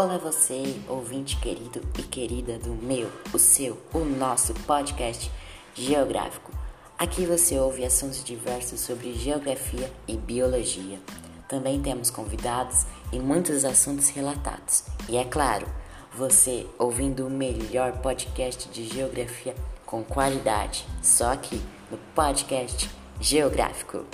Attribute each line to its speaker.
Speaker 1: Olá você, ouvinte querido e querida do meu, o seu, o nosso podcast geográfico. Aqui você ouve assuntos diversos sobre geografia e biologia. Também temos convidados e muitos assuntos relatados. E é claro, você ouvindo o melhor podcast de geografia com qualidade, só aqui no podcast geográfico.